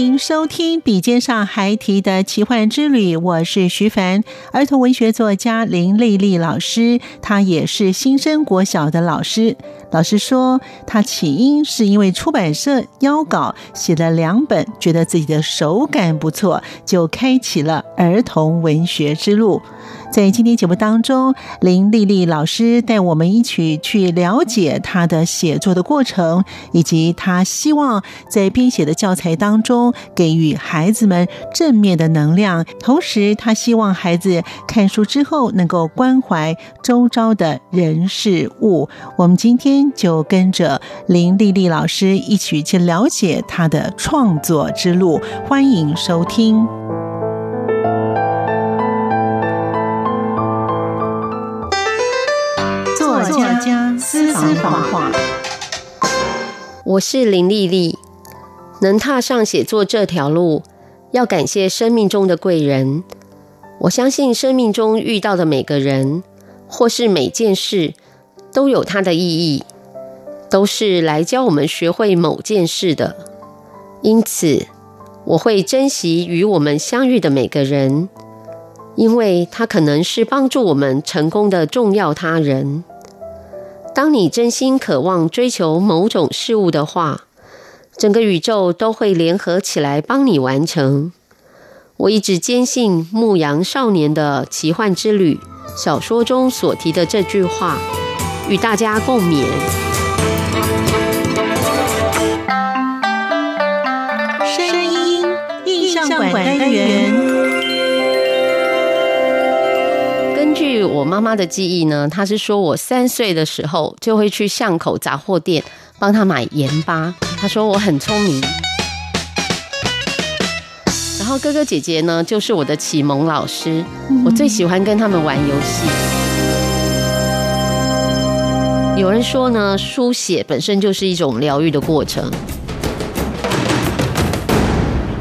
迎收听《笔尖上还提的奇幻之旅》，我是徐凡，儿童文学作家林丽丽老师，她也是新生国小的老师。老师说，她起因是因为出版社邀稿写了两本，觉得自己的手感不错，就开启了儿童文学之路。在今天节目当中，林丽丽老师带我们一起去了解她的写作的过程，以及她希望在编写的教材当中给予孩子们正面的能量。同时，她希望孩子看书之后能够关怀周遭的人事物。我们今天就跟着林丽丽老师一起去了解她的创作之路。欢迎收听。私房话，我是林丽丽，能踏上写作这条路，要感谢生命中的贵人。我相信生命中遇到的每个人，或是每件事，都有它的意义，都是来教我们学会某件事的。因此，我会珍惜与我们相遇的每个人，因为他可能是帮助我们成功的重要他人。当你真心渴望追求某种事物的话，整个宇宙都会联合起来帮你完成。我一直坚信《牧羊少年的奇幻之旅》小说中所提的这句话，与大家共勉。声音印象馆单元。据我妈妈的记忆呢，她是说我三岁的时候就会去巷口杂货店帮她买盐巴。她说我很聪明。然后哥哥姐姐呢，就是我的启蒙老师，我最喜欢跟他们玩游戏。有人说呢，书写本身就是一种疗愈的过程。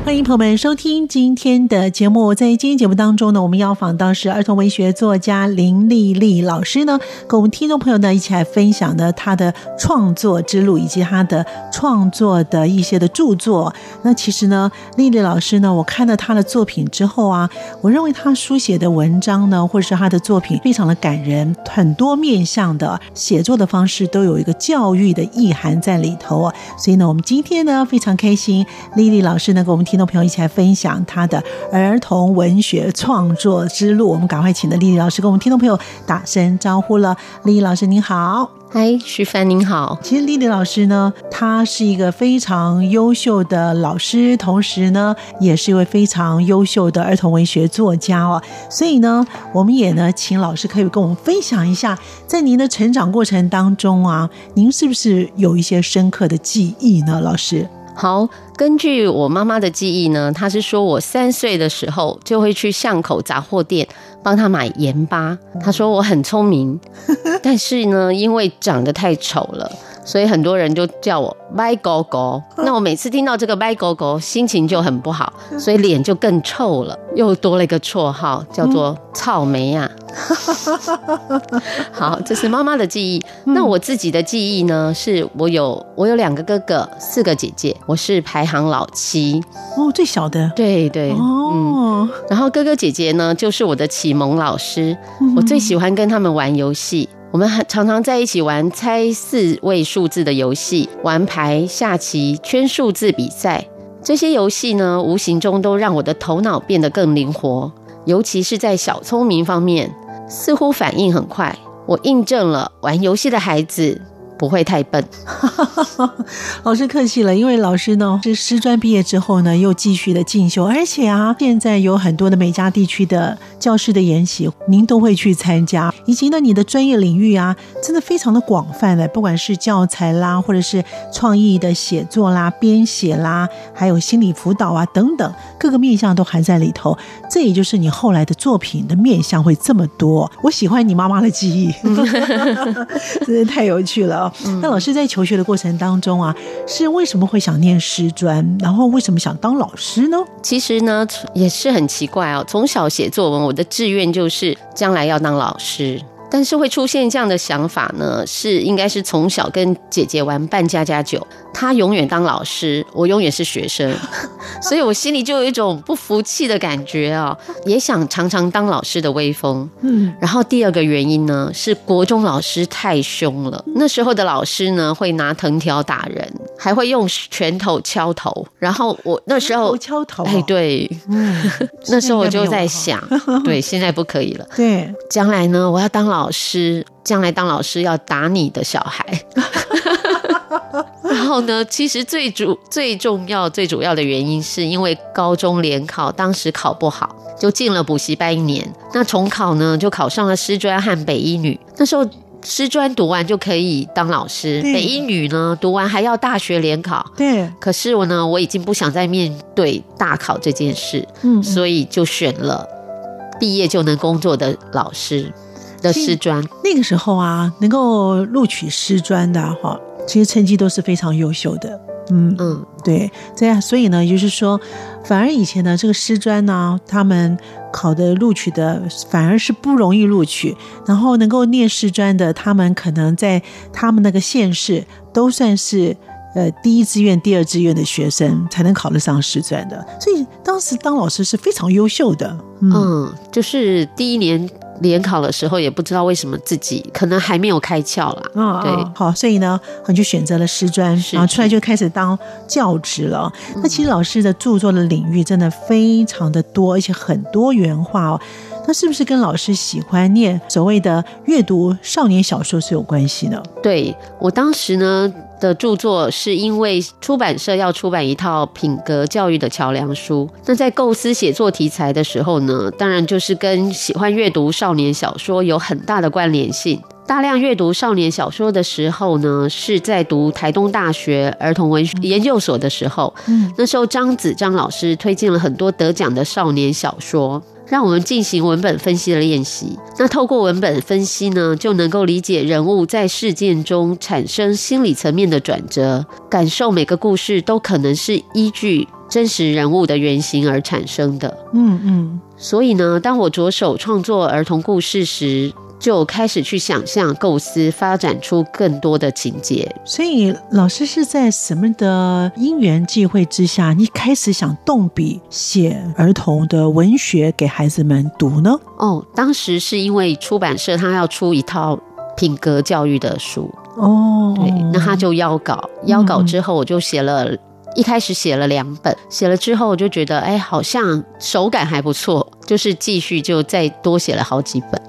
欢迎朋友们收听今天的节目。在今天节目当中呢，我们要访到是儿童文学作家林丽丽老师呢，跟我们听众朋友呢一起来分享的她的创作之路，以及她的创作的一些的著作。那其实呢，丽丽老师呢，我看了她的作品之后啊，我认为她书写的文章呢，或者是她的作品非常的感人，很多面向的写作的方式都有一个教育的意涵在里头啊。所以呢，我们今天呢非常开心，丽丽老师呢跟我们听。朋友一起来分享他的儿童文学创作之路，我们赶快请的丽丽老师跟我们听众朋友打声招呼了。丽丽老师您好，嗨，徐帆您好。其实丽丽老师呢，她是一个非常优秀的老师，同时呢，也是一位非常优秀的儿童文学作家哦。所以呢，我们也呢，请老师可以跟我们分享一下，在您的成长过程当中啊，您是不是有一些深刻的记忆呢？老师，好。根据我妈妈的记忆呢，她是说我三岁的时候就会去巷口杂货店帮她买盐巴。她说我很聪明，但是呢，因为长得太丑了。所以很多人就叫我歪狗狗，那我每次听到这个歪狗狗，心情就很不好，所以脸就更臭了，又多了一个绰号，叫做草莓啊。好，这是妈妈的记忆。那我自己的记忆呢？是我有我有两个哥哥，四个姐姐，我是排行老七。哦，最小的。对对。哦。嗯。然后哥哥姐姐呢，就是我的启蒙老师，我最喜欢跟他们玩游戏。我们很常常在一起玩猜四位数字的游戏，玩牌、下棋、圈数字比赛。这些游戏呢，无形中都让我的头脑变得更灵活，尤其是在小聪明方面，似乎反应很快。我印证了玩游戏的孩子不会太笨，老师客气了。因为老师呢是师专毕业之后呢，又继续的进修，而且啊，现在有很多的美加地区的教师的研习，您都会去参加。以及呢，你的专业领域啊，真的非常的广泛的，不管是教材啦，或者是创意的写作啦、编写啦，还有心理辅导啊等等，各个面向都含在里头。这也就是你后来的作品的面向会这么多。我喜欢你妈妈的记忆，真的太有趣了。那老师在求学的过程当中啊，是为什么会想念师专？然后为什么想当老师呢？其实呢，也是很奇怪哦。从小写作文，我的志愿就是将来要当老师。但是会出现这样的想法呢，是应该是从小跟姐姐玩扮家家酒，她永远当老师，我永远是学生，所以我心里就有一种不服气的感觉啊，也想尝尝当老师的威风。嗯，然后第二个原因呢，是国中老师太凶了，那时候的老师呢会拿藤条打人，还会用拳头敲头，然后我那时候敲头，哎对，嗯，那时候我就在想，对，现在不可以了，对，将来呢，我要当老。老师将来当老师要打你的小孩，然后呢，其实最主最重要最主要的原因是因为高中联考当时考不好，就进了补习班一年。那重考呢，就考上了师专和北一女。那时候师专读完就可以当老师，北一女呢读完还要大学联考。对，可是我呢，我已经不想再面对大考这件事，嗯，所以就选了毕业就能工作的老师。的师专那个时候啊，能够录取师专的哈，其实成绩都是非常优秀的。嗯嗯，对，这样，所以呢，也就是说，反而以前呢，这个师专呢，他们考的录取的反而是不容易录取，然后能够念师专的，他们可能在他们那个县市都算是呃第一志愿、第二志愿的学生才能考得上师专的，所以当时当老师是非常优秀的。嗯，嗯就是第一年。联考的时候也不知道为什么自己可能还没有开窍啦。哦，对，好，所以呢，你就选择了师专，然后出来就开始当教职了。那其实老师的著作的领域真的非常的多，而且很多元化哦。那是不是跟老师喜欢念所谓的阅读少年小说是有关系的？对，我当时呢的著作是因为出版社要出版一套品格教育的桥梁书，那在构思写作题材的时候呢，当然就是跟喜欢阅读少年小说有很大的关联性。大量阅读少年小说的时候呢，是在读台东大学儿童文学研究所的时候，嗯，那时候张子张老师推荐了很多得奖的少年小说。让我们进行文本分析的练习。那透过文本分析呢，就能够理解人物在事件中产生心理层面的转折，感受每个故事都可能是依据真实人物的原型而产生的。嗯嗯。所以呢，当我着手创作儿童故事时，就开始去想象、构思，发展出更多的情节。所以，老师是在什么的因缘际会之下，你开始想动笔写儿童的文学给孩子们读呢？哦，当时是因为出版社他要出一套品格教育的书哦，对，那他就邀稿，邀稿之后我就写了，嗯、一开始写了两本，写了之后我就觉得，哎，好像手感还不错，就是继续就再多写了好几本。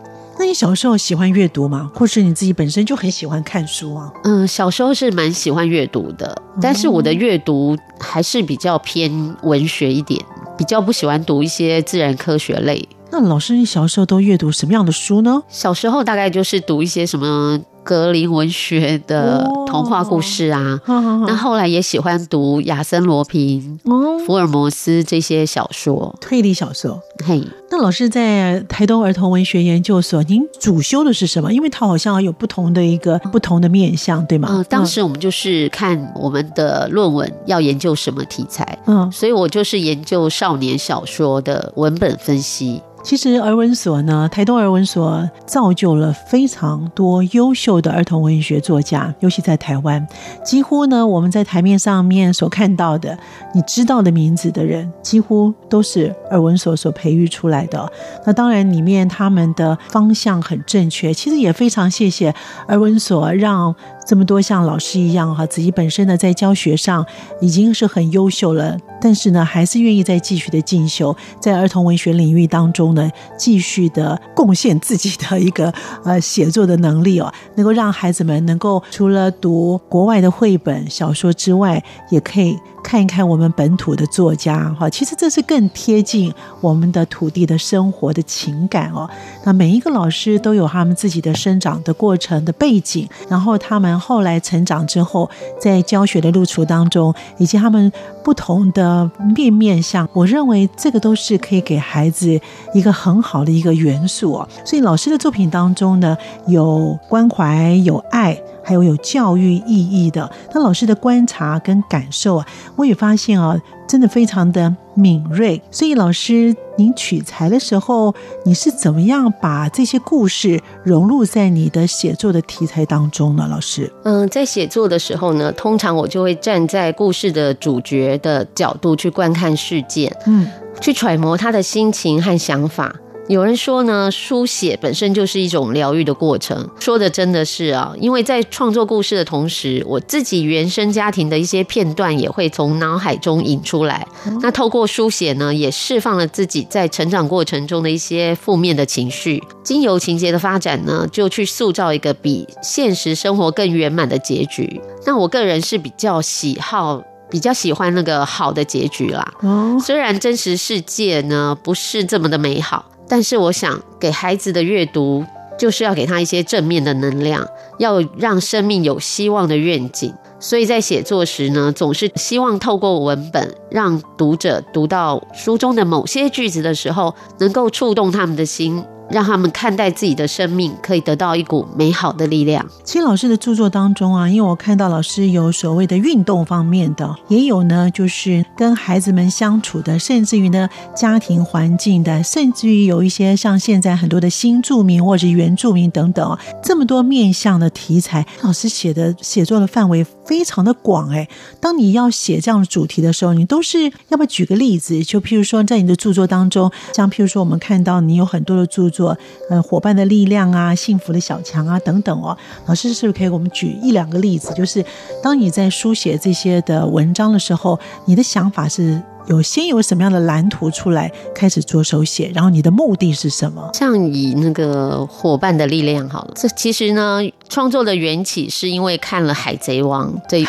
那你小时候喜欢阅读吗？或是你自己本身就很喜欢看书啊？嗯，小时候是蛮喜欢阅读的，但是我的阅读还是比较偏文学一点，比较不喜欢读一些自然科学类。那老师，你小时候都阅读什么样的书呢？小时候大概就是读一些什么。格林文学的童话故事啊，哦、那后来也喜欢读亚森罗平、哦、福尔摩斯这些小说，推理小说。嘿，那老师在台东儿童文学研究所，您主修的是什么？因为它好像有不同的一个不同的面向，对吗？嗯，当时我们就是看我们的论文要研究什么题材，嗯，所以我就是研究少年小说的文本分析。其实儿文所呢，台东儿文所造就了非常多优秀的儿童文学作家，尤其在台湾，几乎呢，我们在台面上面所看到的，你知道的名字的人，几乎都是儿文所所培育出来的。那当然，里面他们的方向很正确。其实也非常谢谢儿文所，让这么多像老师一样哈，自己本身呢在教学上已经是很优秀了，但是呢，还是愿意再继续的进修，在儿童文学领域当中呢，继续的贡献自己的一个呃写作的能力哦，能够让孩子们能够除了读国外的绘本小说之外，也可以。看一看我们本土的作家哈，其实这是更贴近我们的土地的生活的情感哦。那每一个老师都有他们自己的生长的过程的背景，然后他们后来成长之后，在教学的路途当中，以及他们不同的面面相，我认为这个都是可以给孩子一个很好的一个元素哦。所以老师的作品当中呢，有关怀，有爱。还有有教育意义的，那老师的观察跟感受啊，我也发现啊，真的非常的敏锐。所以老师，您取材的时候，你是怎么样把这些故事融入在你的写作的题材当中呢？老师，嗯，在写作的时候呢，通常我就会站在故事的主角的角度去观看事件，嗯，去揣摩他的心情和想法。有人说呢，书写本身就是一种疗愈的过程。说的真的是啊，因为在创作故事的同时，我自己原生家庭的一些片段也会从脑海中引出来。那透过书写呢，也释放了自己在成长过程中的一些负面的情绪。经由情节的发展呢，就去塑造一个比现实生活更圆满的结局。那我个人是比较喜好，比较喜欢那个好的结局啦。哦虽然真实世界呢，不是这么的美好。但是我想给孩子的阅读，就是要给他一些正面的能量，要让生命有希望的愿景。所以在写作时呢，总是希望透过文本，让读者读到书中的某些句子的时候，能够触动他们的心。让他们看待自己的生命，可以得到一股美好的力量。其实老师的著作当中啊，因为我看到老师有所谓的运动方面的，也有呢，就是跟孩子们相处的，甚至于呢家庭环境的，甚至于有一些像现在很多的新住民或者原住民等等，这么多面向的题材，老师写的写作的范围非常的广哎。当你要写这样的主题的时候，你都是要不举个例子？就譬如说，在你的著作当中，像譬如说，我们看到你有很多的著作。做呃伙伴的力量啊，幸福的小强啊等等哦，老师是不是可以给我们举一两个例子？就是当你在书写这些的文章的时候，你的想法是？有先有什么样的蓝图出来，开始着手写，然后你的目的是什么？像以那个伙伴的力量好了，这其实呢，创作的缘起是因为看了《海贼王》这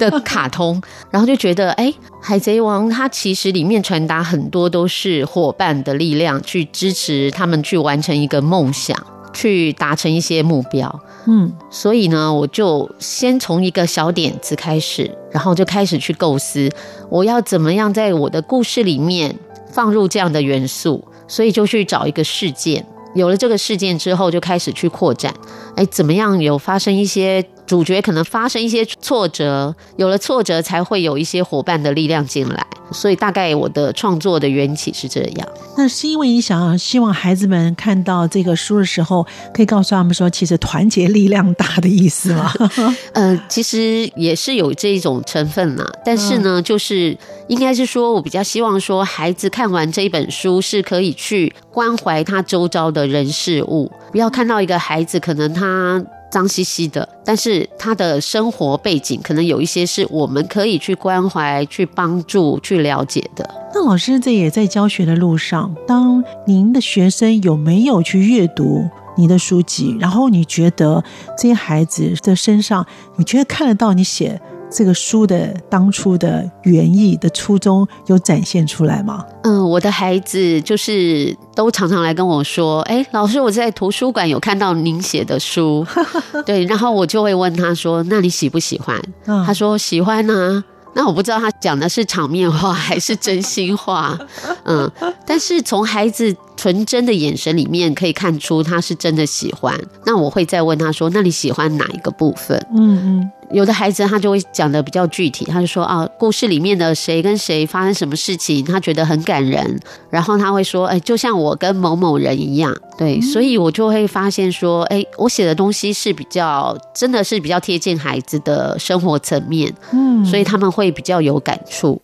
的卡通，然后就觉得，哎，《海贼王》它其实里面传达很多都是伙伴的力量，去支持他们去完成一个梦想。去达成一些目标，嗯，所以呢，我就先从一个小点子开始，然后就开始去构思，我要怎么样在我的故事里面放入这样的元素，所以就去找一个事件，有了这个事件之后，就开始去扩展，哎，怎么样有发生一些。主角可能发生一些挫折，有了挫折才会有一些伙伴的力量进来，所以大概我的创作的缘起是这样。那是因为你想希望孩子们看到这个书的时候，可以告诉他们说，其实团结力量大的意思吗？呃，其实也是有这种成分啦。但是呢，就是应该是说我比较希望说，孩子看完这一本书是可以去关怀他周遭的人事物，不要看到一个孩子可能他。脏兮兮的，但是他的生活背景可能有一些是我们可以去关怀、去帮助、去了解的。那老师这也在教学的路上，当您的学生有没有去阅读你的书籍？然后你觉得这些孩子的身上，你觉得看得到你写？这个书的当初的原意的初衷有展现出来吗？嗯，我的孩子就是都常常来跟我说：“哎，老师，我在图书馆有看到您写的书。”对，然后我就会问他说：“那你喜不喜欢？”嗯，他说：“喜欢啊。”那我不知道他讲的是场面话还是真心话。嗯，但是从孩子纯真的眼神里面可以看出他是真的喜欢。那我会再问他说：“那你喜欢哪一个部分？”嗯嗯。有的孩子他就会讲的比较具体，他就说啊，故事里面的谁跟谁发生什么事情，他觉得很感人，然后他会说，哎，就像我跟某某人一样，对，所以我就会发现说，哎，我写的东西是比较，真的是比较贴近孩子的生活层面，嗯，所以他们会比较有感触。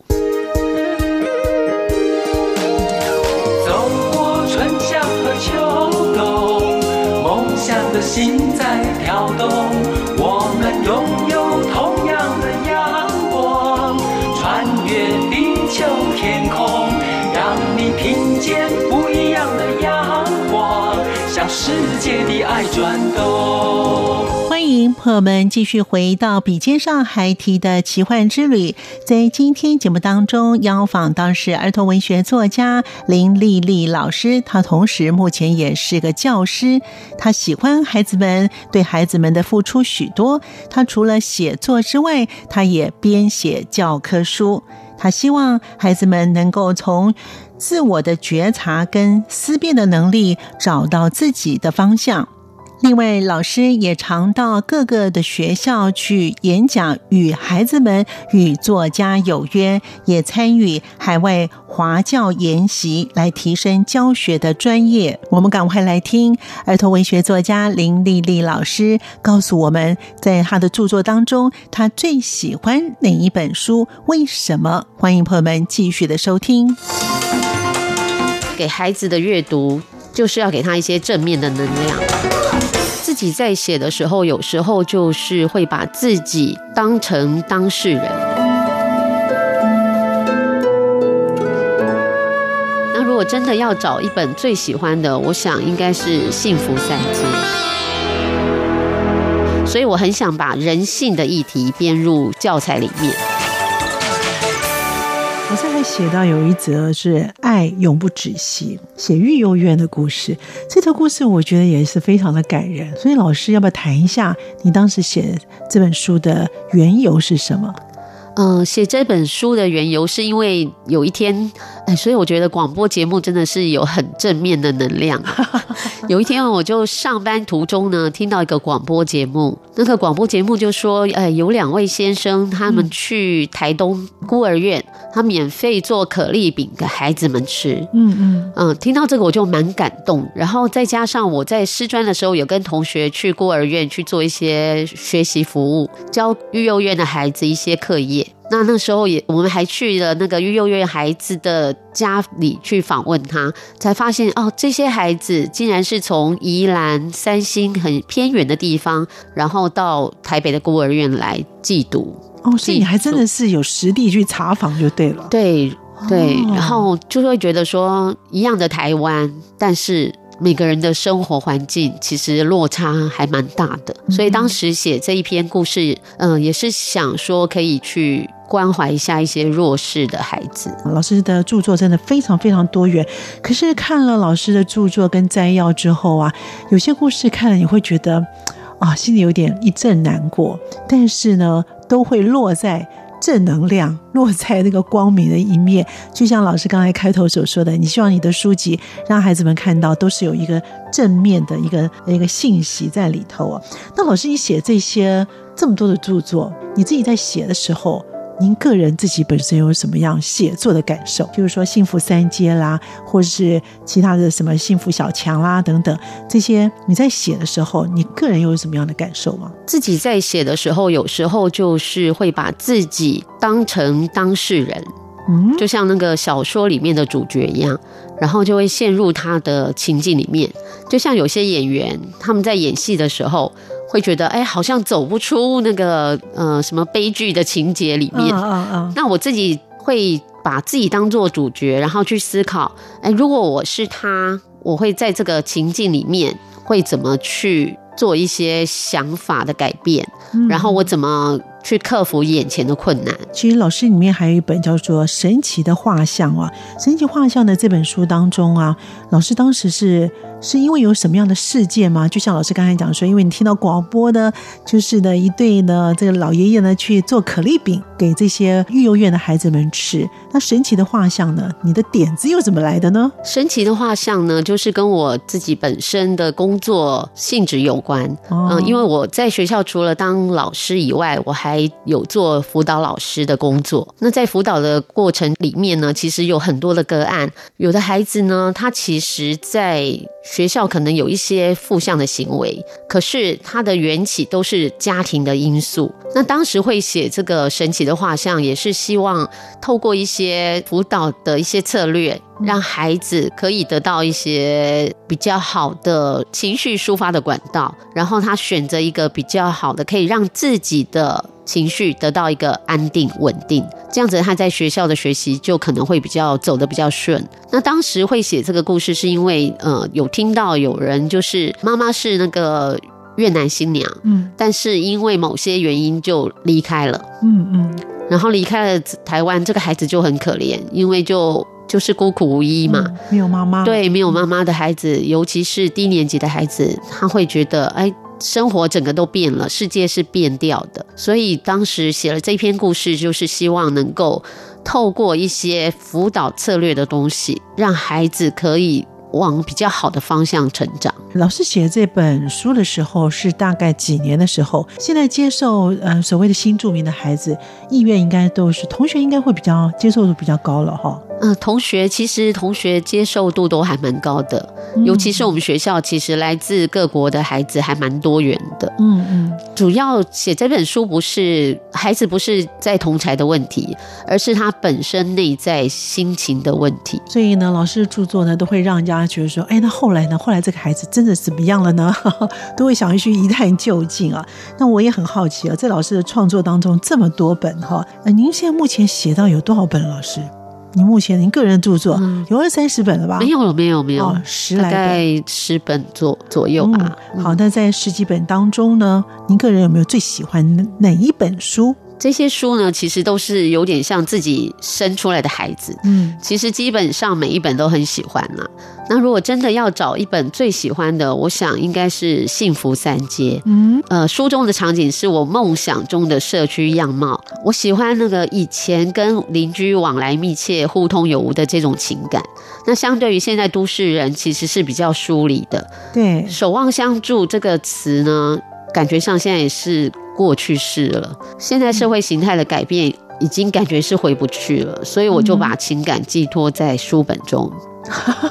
走过春夏和秋冬，梦想的心在跳动，世界的爱转动。欢迎朋友们继续回到笔尖上还提的奇幻之旅。在今天节目当中，邀访到是儿童文学作家林丽丽老师。她同时目前也是个教师。她喜欢孩子们，对孩子们的付出许多。她除了写作之外，她也编写教科书。她希望孩子们能够从自我的觉察跟思辨的能力，找到自己的方向。另外，老师也常到各个的学校去演讲，与孩子们与作家有约，也参与海外华教研习，来提升教学的专业。我们赶快来听儿童文学作家林丽丽老师告诉我们，在她的著作当中，她最喜欢哪一本书？为什么？欢迎朋友们继续的收听。给孩子的阅读，就是要给他一些正面的能量。自己在写的时候，有时候就是会把自己当成当事人。那如果真的要找一本最喜欢的，我想应该是《幸福三接》。所以我很想把人性的议题编入教材里面。我现在写到有一则是爱永不止息，写育幼院的故事。这则故事我觉得也是非常的感人，所以老师要不要谈一下你当时写这本书的缘由是什么？嗯，写这本书的缘由是因为有一天，哎，所以我觉得广播节目真的是有很正面的能量。有一天，我就上班途中呢，听到一个广播节目，那个广播节目就说，哎，有两位先生，他们去台东孤儿院，他免费做可丽饼给孩子们吃。嗯嗯嗯，听到这个我就蛮感动。然后再加上我在师专的时候，有跟同学去孤儿院去做一些学习服务，教育幼院的孩子一些课业。那那时候也，我们还去了那个育幼院孩子的家里去访问他，才发现哦，这些孩子竟然是从宜兰三星很偏远的地方，然后到台北的孤儿院来寄读。哦，所以你还真的是有实地去查访就对了。对对，然后就会觉得说，一样的台湾，但是。每个人的生活环境其实落差还蛮大的，所以当时写这一篇故事，嗯，也是想说可以去关怀一下一些弱势的孩子。老师的著作真的非常非常多元，可是看了老师的著作跟摘要之后啊，有些故事看了你会觉得啊，心里有点一阵难过，但是呢，都会落在。正能量落在那个光明的一面，就像老师刚才开头所说的，你希望你的书籍让孩子们看到都是有一个正面的一个一个信息在里头啊。那老师，你写这些这么多的著作，你自己在写的时候，您个人自己本身有什么样写作的感受？譬如说《幸福三接》啦，或者是其他的什么《幸福小强》啦等等，这些你在写的时候，你个人又有什么样的感受吗？自己在写的时候，有时候就是会把自己当成当事人，嗯，就像那个小说里面的主角一样，然后就会陷入他的情境里面。就像有些演员他们在演戏的时候。会觉得哎，好像走不出那个呃什么悲剧的情节里面。Oh, oh, oh. 那我自己会把自己当做主角，然后去思考，哎，如果我是他，我会在这个情境里面会怎么去做一些想法的改变，嗯、然后我怎么去克服眼前的困难。其实老师里面还有一本叫做《神奇的画像》啊，《神奇画像》的这本书当中啊，老师当时是。是因为有什么样的事件吗？就像老师刚才讲说，因为你听到广播呢，就是呢一对呢这个老爷爷呢去做可丽饼给这些育幼院的孩子们吃。那神奇的画像呢？你的点子又怎么来的呢？神奇的画像呢，就是跟我自己本身的工作性质有关。嗯、哦呃，因为我在学校除了当老师以外，我还还有做辅导老师的工作。那在辅导的过程里面呢，其实有很多的个案，有的孩子呢，他其实在学校可能有一些负向的行为，可是他的缘起都是家庭的因素。那当时会写这个神奇的画像，也是希望透过一些辅导的一些策略，让孩子可以得到一些比较好的情绪抒发的管道，然后他选择一个比较好的，可以让自己的情绪得到一个安定稳定，这样子他在学校的学习就可能会比较走得比较顺。那当时会写这个故事，是因为呃有听到有人就是妈妈是那个越南新娘，嗯，但是因为某些原因就离开了，嗯嗯，然后离开了台湾，这个孩子就很可怜，因为就。就是孤苦无依嘛，没有妈妈。对，没有妈妈的孩子，尤其是低年级的孩子，他会觉得，哎，生活整个都变了，世界是变掉的。所以当时写了这篇故事，就是希望能够透过一些辅导策略的东西，让孩子可以。往比较好的方向成长。老师写这本书的时候是大概几年的时候？现在接受呃所谓的新著名的孩子意愿应该都是同学应该会比较接受度比较高了哈。嗯、呃，同学其实同学接受度都还蛮高的，嗯、尤其是我们学校其实来自各国的孩子还蛮多元的。嗯嗯，主要写这本书不是孩子不是在同才的问题，而是他本身内在心情的问题。所以呢，老师的著作呢都会让人家。他觉得说，哎，那后来呢？后来这个孩子真的怎么样了呢？都会想要去一探究竟啊。那我也很好奇啊，在老师的创作当中这么多本哈，那您现在目前写到有多少本？老师，您目前您个人著作有二三十本了吧？没有了，没有，没有，十来本，大概十本左左右吧。嗯，好，那在十几本当中呢，您个人有没有最喜欢哪一本书？这些书呢，其实都是有点像自己生出来的孩子。嗯，其实基本上每一本都很喜欢啦。那如果真的要找一本最喜欢的，我想应该是《幸福三街》。嗯，呃，书中的场景是我梦想中的社区样貌。我喜欢那个以前跟邻居往来密切、互通有无的这种情感。那相对于现在都市人，其实是比较疏离的。对，守望相助这个词呢，感觉上现在也是。过去式了，现在社会形态的改变已经感觉是回不去了，所以我就把情感寄托在书本中。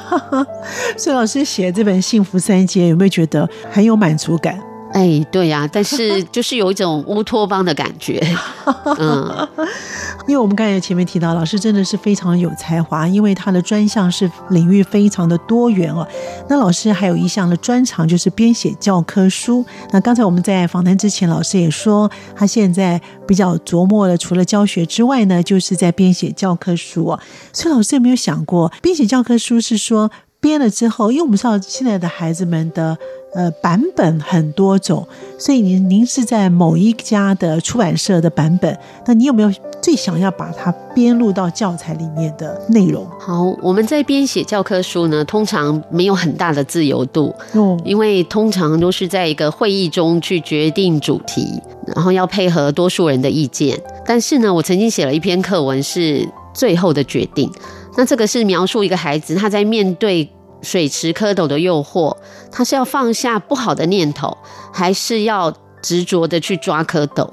所以老师写这本《幸福三阶》，有没有觉得很有满足感？哎，对呀、啊，但是 就是有一种乌托邦的感觉，嗯，因为我们刚才前面提到，老师真的是非常有才华，因为他的专项是领域非常的多元哦。那老师还有一项的专长就是编写教科书。那刚才我们在访谈之前，老师也说，他现在比较琢磨的，除了教学之外呢，就是在编写教科书哦。所以老师有没有想过，编写教科书是说编了之后，因为我们知道现在的孩子们的。呃，版本很多种，所以您您是在某一家的出版社的版本，那你有没有最想要把它编入到教材里面的内容？好，我们在编写教科书呢，通常没有很大的自由度，哦，因为通常都是在一个会议中去决定主题，然后要配合多数人的意见。但是呢，我曾经写了一篇课文是最后的决定，那这个是描述一个孩子他在面对。水池蝌蚪的诱惑，他是要放下不好的念头，还是要执着的去抓蝌蚪？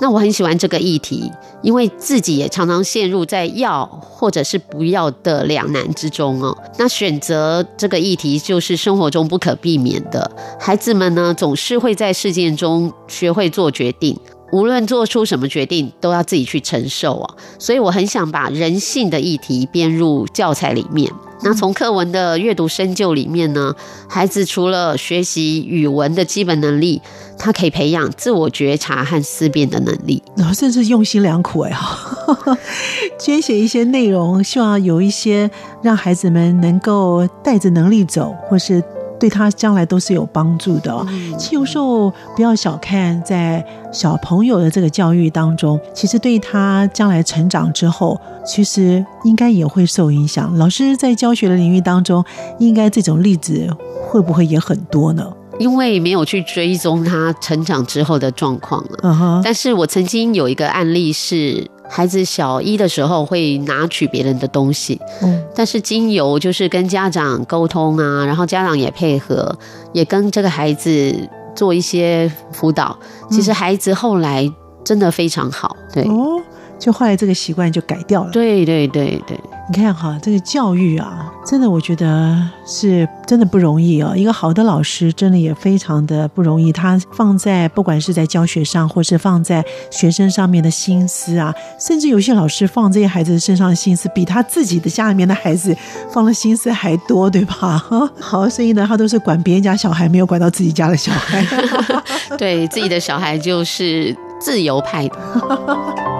那我很喜欢这个议题，因为自己也常常陷入在要或者是不要的两难之中哦。那选择这个议题，就是生活中不可避免的。孩子们呢，总是会在事件中学会做决定，无论做出什么决定，都要自己去承受哦。所以我很想把人性的议题编入教材里面。那从课文的阅读深究里面呢，孩子除了学习语文的基本能力，他可以培养自我觉察和思辨的能力。老师真是用心良苦哎哈，捐写一些内容，希望有一些让孩子们能够带着能力走，或是。对他将来都是有帮助的哦。其实有时候不要小看在小朋友的这个教育当中，其实对他将来成长之后，其实应该也会受影响。老师在教学的领域当中，应该这种例子会不会也很多呢？因为没有去追踪他成长之后的状况了。嗯哼。但是我曾经有一个案例是。孩子小一的时候会拿取别人的东西，嗯，但是经由就是跟家长沟通啊，然后家长也配合，也跟这个孩子做一些辅导。其实孩子后来真的非常好。对。哦就后来这个习惯就改掉了。对对对对，你看哈，这个教育啊，真的我觉得是真的不容易哦。一个好的老师真的也非常的不容易，他放在不管是在教学上，或是放在学生上面的心思啊，甚至有些老师放这些孩子身上的心思，比他自己的家里面的孩子放的心思还多，对吧？好，所以呢，他都是管别人家小孩，没有管到自己家的小孩。对自己的小孩就是自由派的。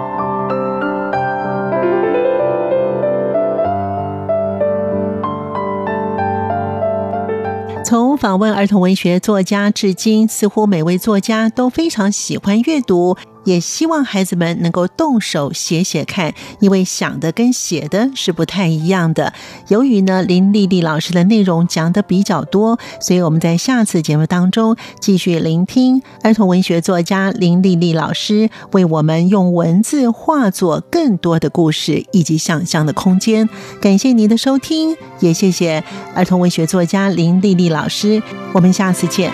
访问儿童文学作家至今，似乎每位作家都非常喜欢阅读。也希望孩子们能够动手写写看，因为想的跟写的是不太一样的。由于呢，林丽丽老师的内容讲的比较多，所以我们在下次节目当中继续聆听儿童文学作家林丽丽老师为我们用文字化作更多的故事以及想象的空间。感谢您的收听，也谢谢儿童文学作家林丽丽老师。我们下次见。